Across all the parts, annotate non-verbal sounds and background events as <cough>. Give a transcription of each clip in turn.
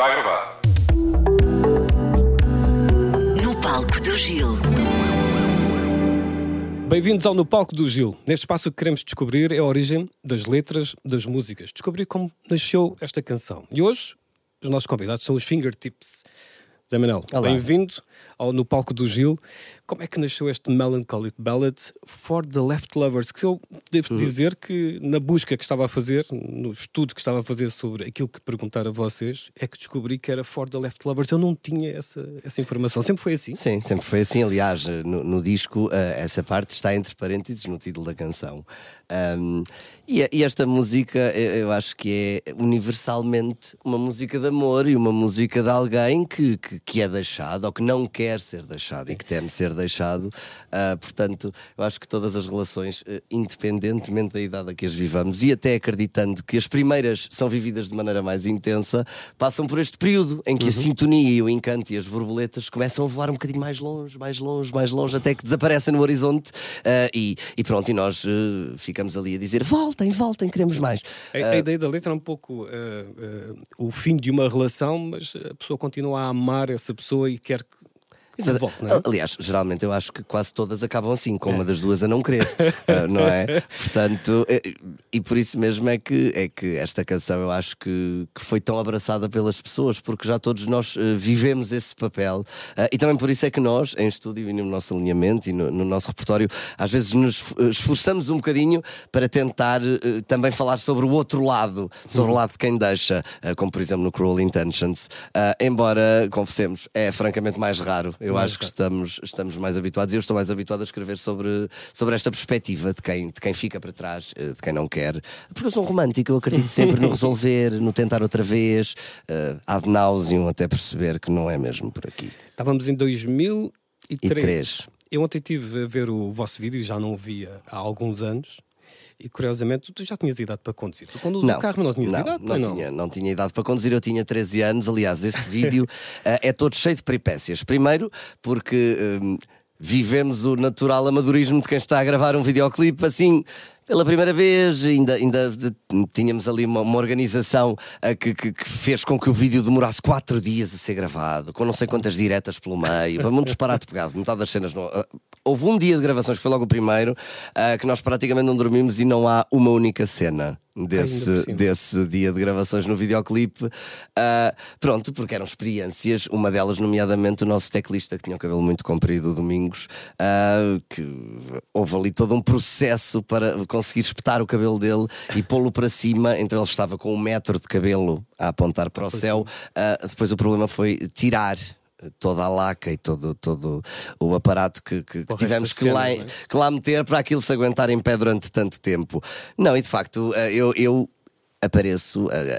Está gravado. No palco do Gil. Bem-vindos ao No Palco do Gil. Neste espaço o que queremos descobrir é a origem das letras das músicas. Descobrir como nasceu esta canção. E hoje os nossos convidados são os Fingertips. Zé Manel, bem-vindo ao No Palco do Gil. Como é que nasceu este Melancholy Ballad for the Left Lovers? Que eu devo dizer que na busca que estava a fazer, no estudo que estava a fazer sobre aquilo que perguntar a vocês, é que descobri que era for the Left Lovers. Eu não tinha essa, essa informação. Sempre foi assim? Sim, sempre foi assim. Aliás, no, no disco, eh, essa parte está entre parênteses no título da canção. Um, e, e esta música, eu, eu acho que é universalmente uma música de amor e uma música de alguém que, que, que é deixado ou que não quer ser deixado e que teme ser deixado. Ah, portanto, eu acho que todas as relações, eh, independentemente da idade a que as vivamos e até acreditando que as primeiras são vividas de maneira mais intensa, passam por este período em que a sintonia e o encanto e as borboletas começam a voar um bocadinho mais longe, mais longe, mais longe, até que desaparecem no horizonte ah, e, e pronto, e nós ficamos ali a dizer voltem, voltem, queremos mais. A, a ideia da letra é um pouco o fim de uma relação, mas a pessoa continua a amar essa pessoa e quer que, que Exato. é? Aliás, geralmente eu acho que quase todas acabam assim, com uma das duas a não querer, ah, <laughs> não é? Portanto, eh, e por isso mesmo é que, é que esta canção eu acho que, que foi tão abraçada pelas pessoas, porque já todos nós eh, vivemos esse papel e também por isso é que nós, em estúdio e no nosso alinhamento e no, no nosso repertório, às vezes nos eh, esforçamos um bocadinho para tentar eh, também falar sobre o outro lado, sobre o lado de quem deixa, como por exemplo no Cruel Intentions. Embora, confessemos, é francamente mais raro. Eu Mais acho que estamos, estamos mais habituados e eu estou mais habituado a escrever sobre, sobre esta perspectiva de quem, de quem fica para trás, eh, de quem não quer. Porque eu sou um romântico, eu acredito <laughs> sempre no resolver, no tentar outra vez, uh, ad nauseum, até perceber que não é mesmo por aqui. Estávamos em 2003. E três. Eu ontem estive a ver o vosso vídeo, já não o via há alguns anos. E curiosamente, tu já tinhas idade para conduzir. Tu conduzes o carro, mas não tinhas não, idade, não, não? tinha, não tinha idade para conduzir, eu tinha 13 anos. Aliás, esse <laughs> vídeo eh, é todo cheio de peripécias. Primeiro, porque hum, vivemos o natural amadorismo de quem está a gravar um videoclipe assim. Pela primeira vez, ainda, ainda tínhamos ali uma, uma organização ah, que, que- que fez com que o vídeo demorasse quatro dias a ser gravado, com não sei quantas diretas pelo meio, para um disparate pegado, metade das cenas. Não, ah, houve um dia de gravações, que foi logo o primeiro, ah, que nós praticamente não dormimos e não há uma única cena desse, desse dia de gravações no videoclipe. Ah, pronto, porque eram experiências, uma delas, nomeadamente, o nosso teclista que tinha o cabelo muito comprido, o Domingos, ah, que houve ali todo um processo para conseguir espetar o cabelo dele e pô-lo para cima. Então ele estava com um metro de cabelo a apontar para o céu. Ah, depois o problema foi tirar. Toda a laca e todo, todo o aparato que, que- que tivemos que lá, é? que lá meter para aquilo se aguentar em pé durante tanto tempo. Não, e de facto, eh, eu, eu apareço eh,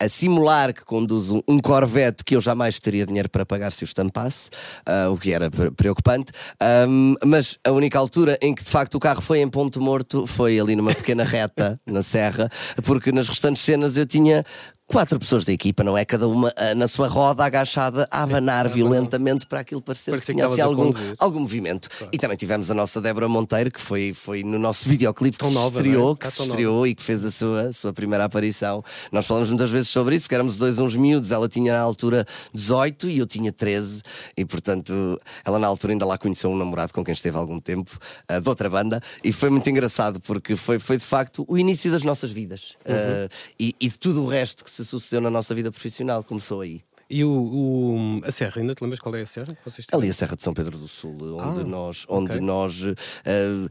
a, simular que conduzo um Corvette que eu jamais teria dinheiro para pagar se o estampasse, ah, o que era pre- preocupante. Ahm, mas a única altura em que de facto o carro foi em ponto morto foi ali numa pequena reta <laughs> na serra, porque nas restantes cenas eu tinha. Quatro pessoas da equipa, não é? Cada uma ah, na sua roda agachada a abanar violentamente para aquilo parecer Parecia que tinha algum, algum movimento. E também tivemos a nossa Débora Monteiro, que foi, foi no nosso videoclipe que nova, estreou, não é? que Está se nova. estreou e que fez a sua, sua primeira aparição. Nós falamos muitas vezes sobre isso, porque éramos dois uns miúdos. Ela tinha na altura 18 e eu tinha 13, e portanto ela na altura ainda lá conheceu um namorado com quem esteve há algum tempo, ah, de outra banda, e foi muito engraçado porque foi, foi de facto o início das nossas vidas Uhum. Ah, e, e de tudo o resto que se sucedeu na nossa vida profissional. Começou aí. E o, o- a serra, ainda te lembras qual é a serra que vocês têm? Ali a Serra de São Pedro do Sul, onde Ah, nós, onde ok. nós eh,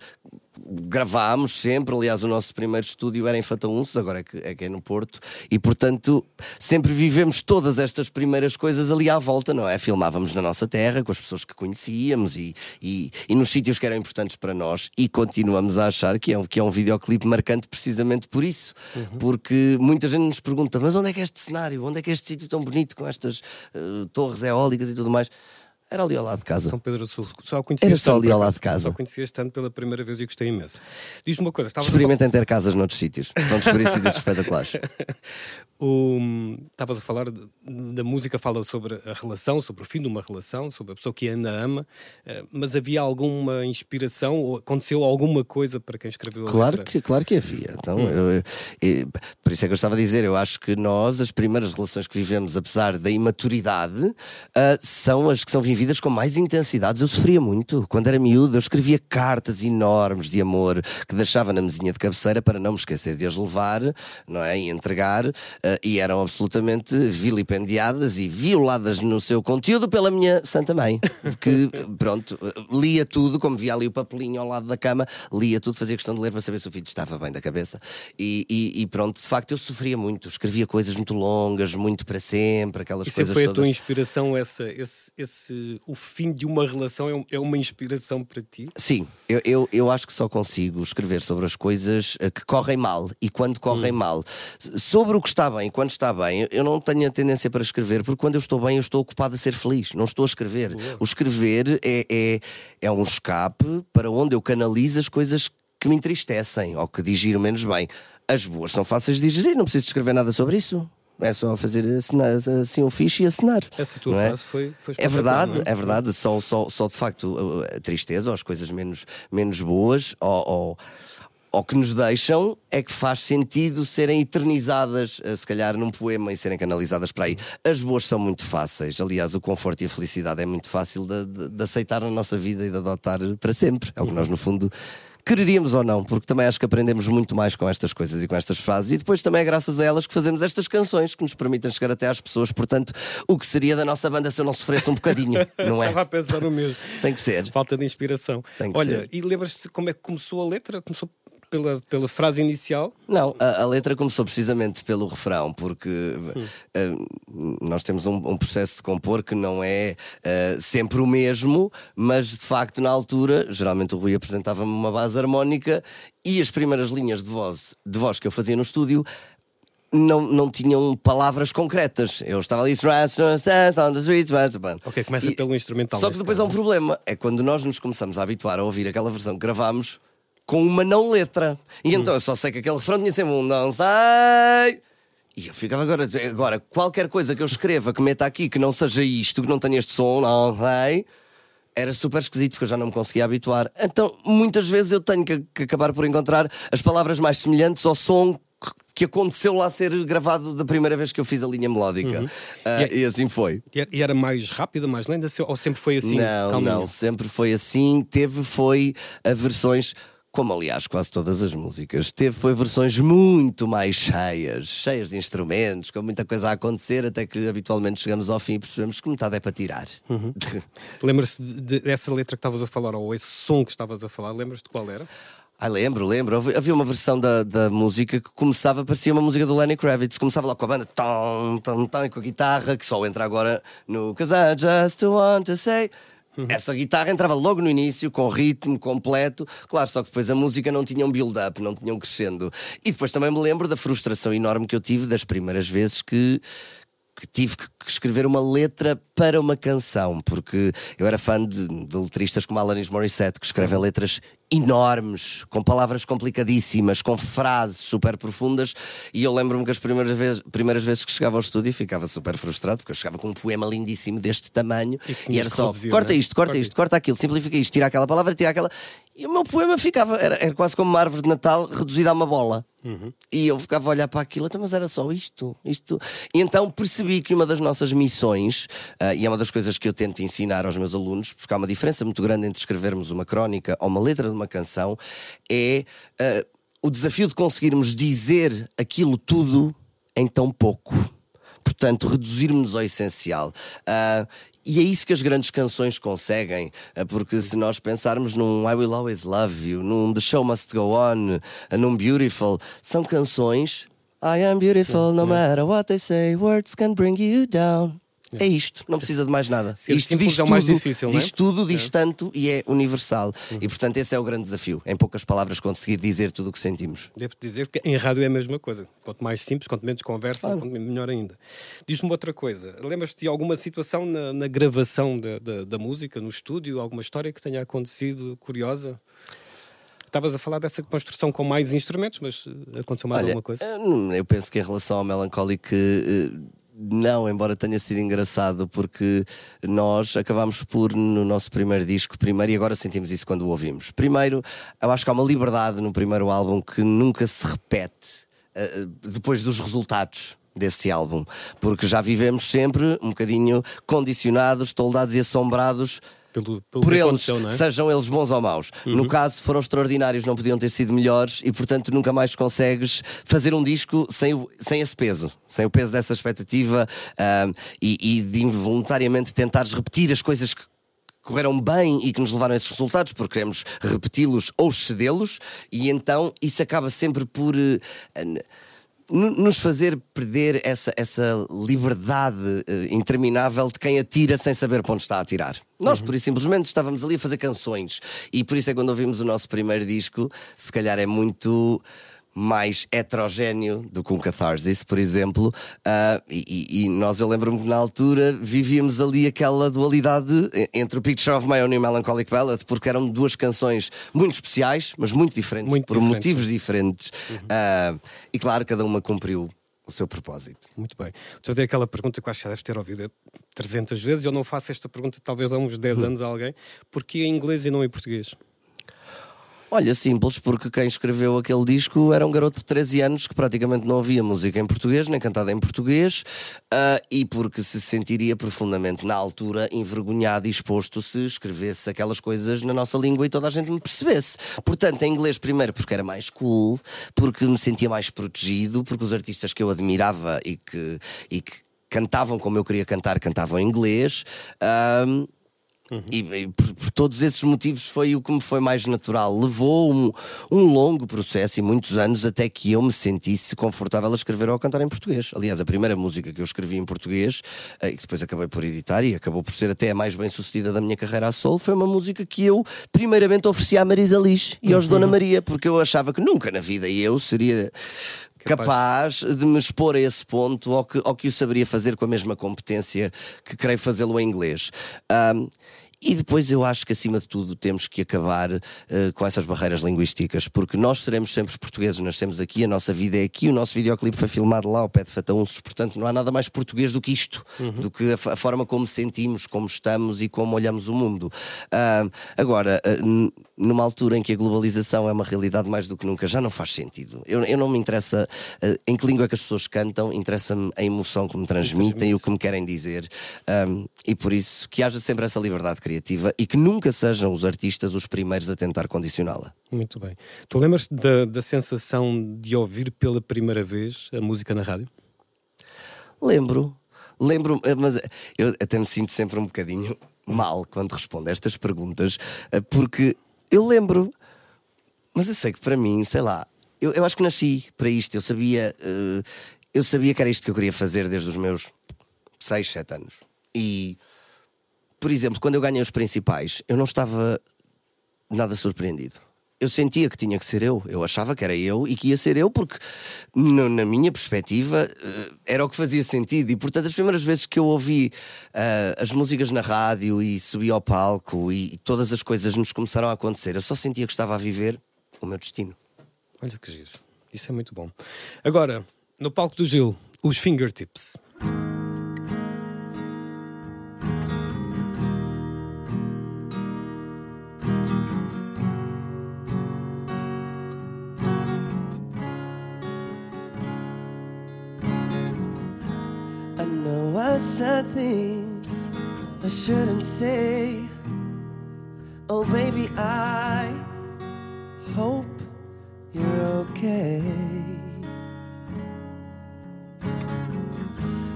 gravámos sempre. Aliás, o nosso primeiro estúdio era em Fataunços, agora é que, é que é no Porto, e portanto sempre vivemos todas estas primeiras coisas ali à volta, não é? Filmávamos na nossa terra, com as pessoas que conhecíamos e, e, e nos sítios que eram importantes para nós, e continuamos a achar que é um, que é um videoclipe marcante precisamente por isso, porque muita gente nos pergunta: mas onde é que é este cenário? Onde é que é este sítio tão bonito com estas eh, torres eólicas e tudo mais? Era ali ao lado de casa. São Pedro do Sul. Só conhecias Era só ali ao lado de casa. Só conhecias tanto pela primeira vez e gostei imenso. Diz-me uma coisa, a Experimentem ter casas noutros sítios. Vão descobrir <laughs> sítios espetaculares. <laughs> Estavas a falar de- da música, fala sobre a relação, sobre o fim de uma relação, sobre a pessoa que ainda ama, eh, mas havia alguma inspiração ou aconteceu alguma coisa para quem escreveu a Claro letra? que, claro que havia. Então, eu- eu- por isso é que eu estava a dizer, eu acho que nós, as primeiras relações que vivemos, apesar da imaturidade, ah, são as que são vividas com mais intensidades. Eu sofria muito. Quando era miúdo, eu escrevia cartas enormes de amor que deixava na mesinha de cabeceira para não me esquecer de as levar não é? e entregar, ah, e eram absolutamente vilipendiadas e violadas no seu conteúdo pela minha Santa Mãe, que, <laughs> pronto, lia tudo, como via ali o papelinho ao lado da cama, lia tudo, fazia questão de ler para saber se o filho estava bem da cabeça. E, e- e pronto, de facto, eu sofria muito, escrevia coisas muito longas, muito para sempre, aquelas E sempre coisas foi a todas. tua inspiração, essa, esse, esse, o fim de uma relação é é uma inspiração para ti? Sim, eu, eu, eu acho que só consigo escrever sobre as coisas eh, que correm mal e quando correm mal. Sobre o que está bem e quando está bem, eu não tenho a tendência para escrever, porque quando eu estou bem, eu estou ocupado a ser feliz, não estou a escrever. O escrever é, é, é um escape para onde eu canalizo as coisas que me entristecem ou que digiro menos bem. As boas são fáceis de digerir, não preciso escrever nada sobre isso. É só fazer assinar, assim um fiche e assinar. Essa tua é? frase foi, foi É verdade, espetacular, é verdade. Só, só, só de facto a tristeza ou as coisas menos, menos boas ou, ou, ou que nos deixam é que faz sentido serem eternizadas, eh, se calhar, num poema e serem canalizadas para aí. As boas são muito fáceis. Aliás, o conforto e a felicidade é muito fácil de, de- de aceitar na nossa vida e de adotar para sempre. É o que nós, no fundo. Quereríamos ou não, porque também acho que aprendemos muito mais com estas coisas e com estas frases, e depois também é graças a elas que fazemos estas canções que nos permitem chegar até às pessoas. Portanto, o que seria da nossa banda se eu não sofresse um bocadinho, <laughs> não é? Estava a pensar no mesmo. Tem que ser. Falta de inspiração. Tem que Olha, ser. e lembras-te como é que começou a letra? Começou pela, pela frase inicial? Não, a, a letra começou precisamente pelo refrão, porque eh, nós temos um, um processo de compor que não é eh, sempre o mesmo, mas de facto, na altura, geralmente o Rui apresentava-me uma base harmónica e as primeiras linhas de voz, de voz que eu fazia no estúdio. Não, não tinham palavras concretas. Eu estava ali. on the streets, Ok, começa E- pelo instrumental. Só que depois há um problema. É quando nós nos começamos a habituar a ouvir aquela versão que gravámos com uma não letra. E então eu só sei que aquele refrão tinha sempre um não sei. E eu ficava agora a dizer, agora, qualquer coisa que eu escreva que meta aqui que não seja isto, que não tenha este som, não sei. Era super esquisito porque eu já não me conseguia habituar. Então, muitas vezes eu tenho que, que acabar por encontrar as palavras mais semelhantes ao som que- que aconteceu lá ser gravado da primeira vez que eu fiz a linha melódica. Ah, E é- e assim foi. E era- mais rápida, mais lenta? Ou sempre foi assim? não, não, sempre foi assim. Teve foi a versões, como aliás quase todas as músicas, teve foi versões muito mais cheias, cheias de instrumentos, com muita coisa a acontecer, até que habitualmente chegamos ao fim e percebemos que metade é para tirar. Uhum. <laughs> Lembras-te de- de- dessa letra que estavas a falar, ou esse som que estavas a falar? Lembras-te qual era? Ah, lembro, lembro. Havia- uma versão da, da música que começava, parecia uma música do Lenny Kravitz. Começava lá com a banda, tom, tom, tom, e com a guitarra, que só entra agora no Cause I just want to say. Essa guitarra entrava logo no início, com ritmo completo. Claro, só que depois a música não tinha um build-up, não tinha um crescendo. E depois também me lembro da frustração enorme que eu tive das primeiras vezes que, que tive que que escrever uma letra para uma canção, porque eu era fã de, de letristas como Alanis Morissette, que escrevem letras enormes, com palavras complicadíssimas, com frases super profundas, e eu lembro-me que as primeiras vezes, primeiras vezes que chegava ao estúdio ficava super frustrado, porque eu chegava com um poema lindíssimo deste tamanho, E e, era só, reduzir, corta é? isto, corta Corta isto, corta aquilo, simplifica isto, tira aquela palavra, tira aquela... E o meu poema ficava, era, era quase como uma árvore de Natal reduzida a uma bola. E eu ficava a olhar para aquilo, então, mas era só isto, isto. E então percebi que uma das nossas missões, ah, e é uma das coisas que eu tento ensinar aos meus alunos, porque há uma diferença muito grande entre escrevermos uma crónica ou uma letra de uma canção, é ah, o desafio de conseguirmos dizer aquilo tudo em tão pouco. Portanto, reduzirmos ao essencial. Ah, e é isso que as grandes canções conseguem, ah, porque se nós pensarmos num I Will Always Love You, num The Show Must Go On, ah, num Beautiful, são canções. I am beautiful no matter what they say, words can bring you down. É isto, não precisa de mais nada. Ser isto diz é o mais tudo, difícil, não é? diz tudo, diz tanto e é universal. E portanto, esse é o grande desafio. Em poucas palavras, conseguir dizer tudo o que sentimos. Devo dizer que em rádio é a mesma coisa. Quanto mais simples, quanto menos conversa, quanto melhor ainda. Diz-me outra coisa. Lembras-te de alguma situação na, na gravação da, da, da música, no estúdio? Alguma história que tenha acontecido curiosa? Estavas a falar dessa construção com mais instrumentos, mas eh, aconteceu mais Olha, alguma coisa? hum, eu penso que em relação ao Melancholic, eh, não, embora tenha sido engraçado, porque nós acabámos por, no nosso primeiro disco, primeiro, e agora sentimos isso quando o ouvimos. Primeiro, eu acho que há uma liberdade no primeiro álbum que nunca se repete eh, depois dos resultados desse álbum, porque já vivemos sempre um bocadinho condicionados, toldados e assombrados Pelo, pelo por eles, é? sejam eles bons ou maus. No caso, foram extraordinários, não podiam ter sido melhores e, portanto, nunca mais consegues fazer um disco sem, o- sem esse peso, sem o peso dessa expectativa ahm, e, e de involuntariamente tentares repetir as coisas que correram bem e que nos levaram a esses resultados, porque queremos repeti-los ou excedê-los, e então isso acaba sempre por. n- nos fazer perder essa, essa liberdade eh, interminável de quem atira sem saber para onde está a atirar. Nós, por isso, simplesmente estávamos ali a fazer canções e por isso é quando ouvimos o nosso primeiro disco, se calhar é muito mais heterogéneo do que um Catharsis, por exemplo. Ah, e, e- nós, eu lembro-me que na altura vivíamos ali aquela dualidade entre o Picture of My Own e o Melancholic Ballad, porque eram duas canções muito especiais, mas muito diferentes, Muito por diferentes, motivos diferentes. Ah, e claro, cada uma cumpriu o seu propósito. Muito bem. Vou fazer aquela pergunta que acho que já deves ter ouvido 300 vezes. Eu não faço esta pergunta talvez há uns 10 anos a alguém. Porquê em inglês e não em português? Olha, simples, porque quem escreveu aquele disco era um garoto de 13 anos que praticamente não ouvia música em português, nem cantada em português, ah, e porque se sentiria profundamente, na altura, envergonhado e exposto se escrevesse aquelas coisas na nossa língua e toda a gente me percebesse. Portanto, em inglês, primeiro, porque era mais cool, porque me sentia mais protegido, porque os artistas que eu admirava e que. E que Cantavam como eu queria cantar, cantavam em inglês. Ah, e, e por, por todos esses motivos foi o que me foi mais natural. Levou um, um longo processo e muitos anos até que eu me sentisse confortável a escrever ou a cantar em português. Aliás, a primeira música que eu escrevi em português, eh, e que depois acabei por editar e acabou por ser até a mais bem sucedida da minha carreira a solo, foi uma música que eu primeiramente ofereci à Marisa Liz e aos Dona Maria, porque eu achava que nunca na vida eu seria capaz de me expor a esse ponto ou que, ou que o saberia fazer com a mesma competência que creio fazê-lo em inglês. Ahm, e depois eu acho que, acima de tudo, temos que acabar eh, com essas barreiras linguísticas, porque nós seremos sempre portugueses, nascemos aqui, a nossa vida é aqui, o nosso videoclipe foi filmado lá ao pé de Fataunços, portanto não há nada mais português do que isto, do que a, a forma como sentimos, como estamos e como olhamos o mundo. Ah, agora, n- numa altura em que a globalização é uma realidade mais do que nunca, já não faz sentido. Eu, eu não me interessa ah, em que língua é que as pessoas cantam, interessa-me a emoção que me transmitem e o que me querem dizer. Um, e por isso que haja sempre essa liberdade criativa e que nunca sejam os artistas os primeiros a tentar condicioná-la. Muito bem. Tu lembras da, da sensação de ouvir pela primeira vez a música na rádio? Lembro, lembro, eh, mas eu até me sinto sempre um bocadinho mal quando respondo a estas perguntas, eh, porque eu lembro, mas eu sei que para mim, sei lá, eu, eu acho que nasci para isto, eu sabia, eh, eu sabia que era isto que eu queria fazer desde os meus 6, 7 anos. E, por exemplo, quando eu ganhei os principais, eu não estava nada surpreendido. Eu sentia que tinha que ser eu. Eu achava que era eu e que ia ser eu, porque, no- na minha perspectiva, eh, era o que fazia sentido. E, portanto, as primeiras vezes que eu ouvi eh, as músicas na rádio e subi ao palco e todas as coisas nos começaram a acontecer, eu só sentia que estava a viver o meu destino. Olha que giro. Isso é muito bom. Agora, no palco do Gil, os fingertips. I shouldn't say. Oh, baby, I hope you're okay.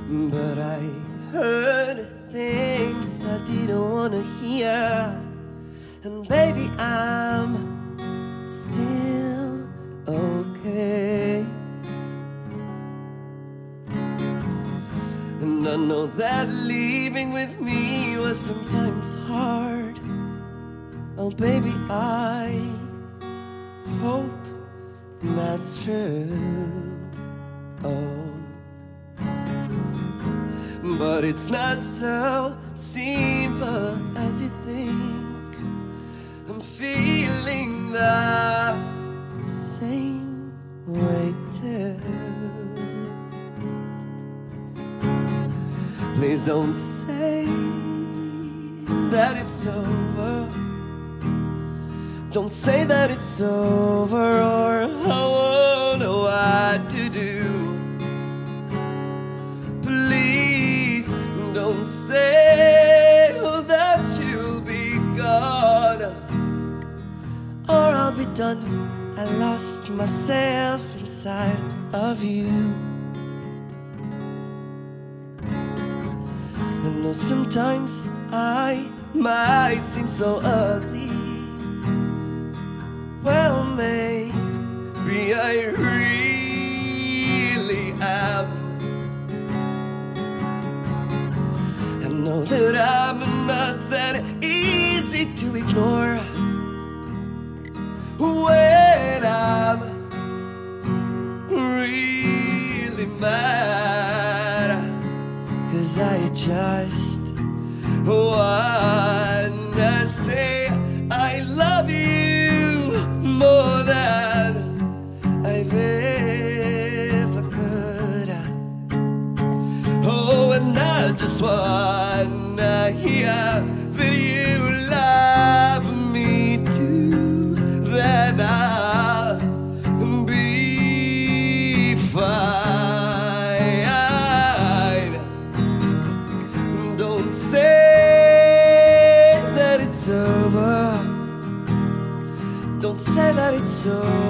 But I heard things I didn't want to hear. And baby, I'm still okay. And I know that leaving with me was sometimes hard. Oh, baby, I hope that's true. Oh. But it's not so simple as you think. I'm feeling the same way too. Please don't say that it's over. Don't say that it's over or I won't know what to do. Please don't say that you'll be gone or I'll be done. I lost myself inside of you. I know sometimes I might seem so ugly. Well, maybe I really am. I know that I'm not that easy to ignore when I'm really mad. Cause I just wanna say I love you more than I've ever could. Oh, and I just wanna hear that you love me too. Then I'll so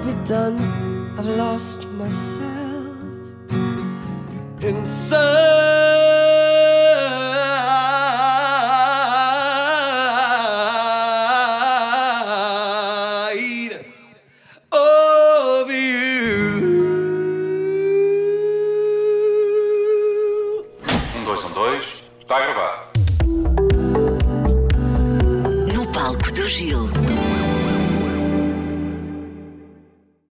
I'll be done. I've lost myself inside.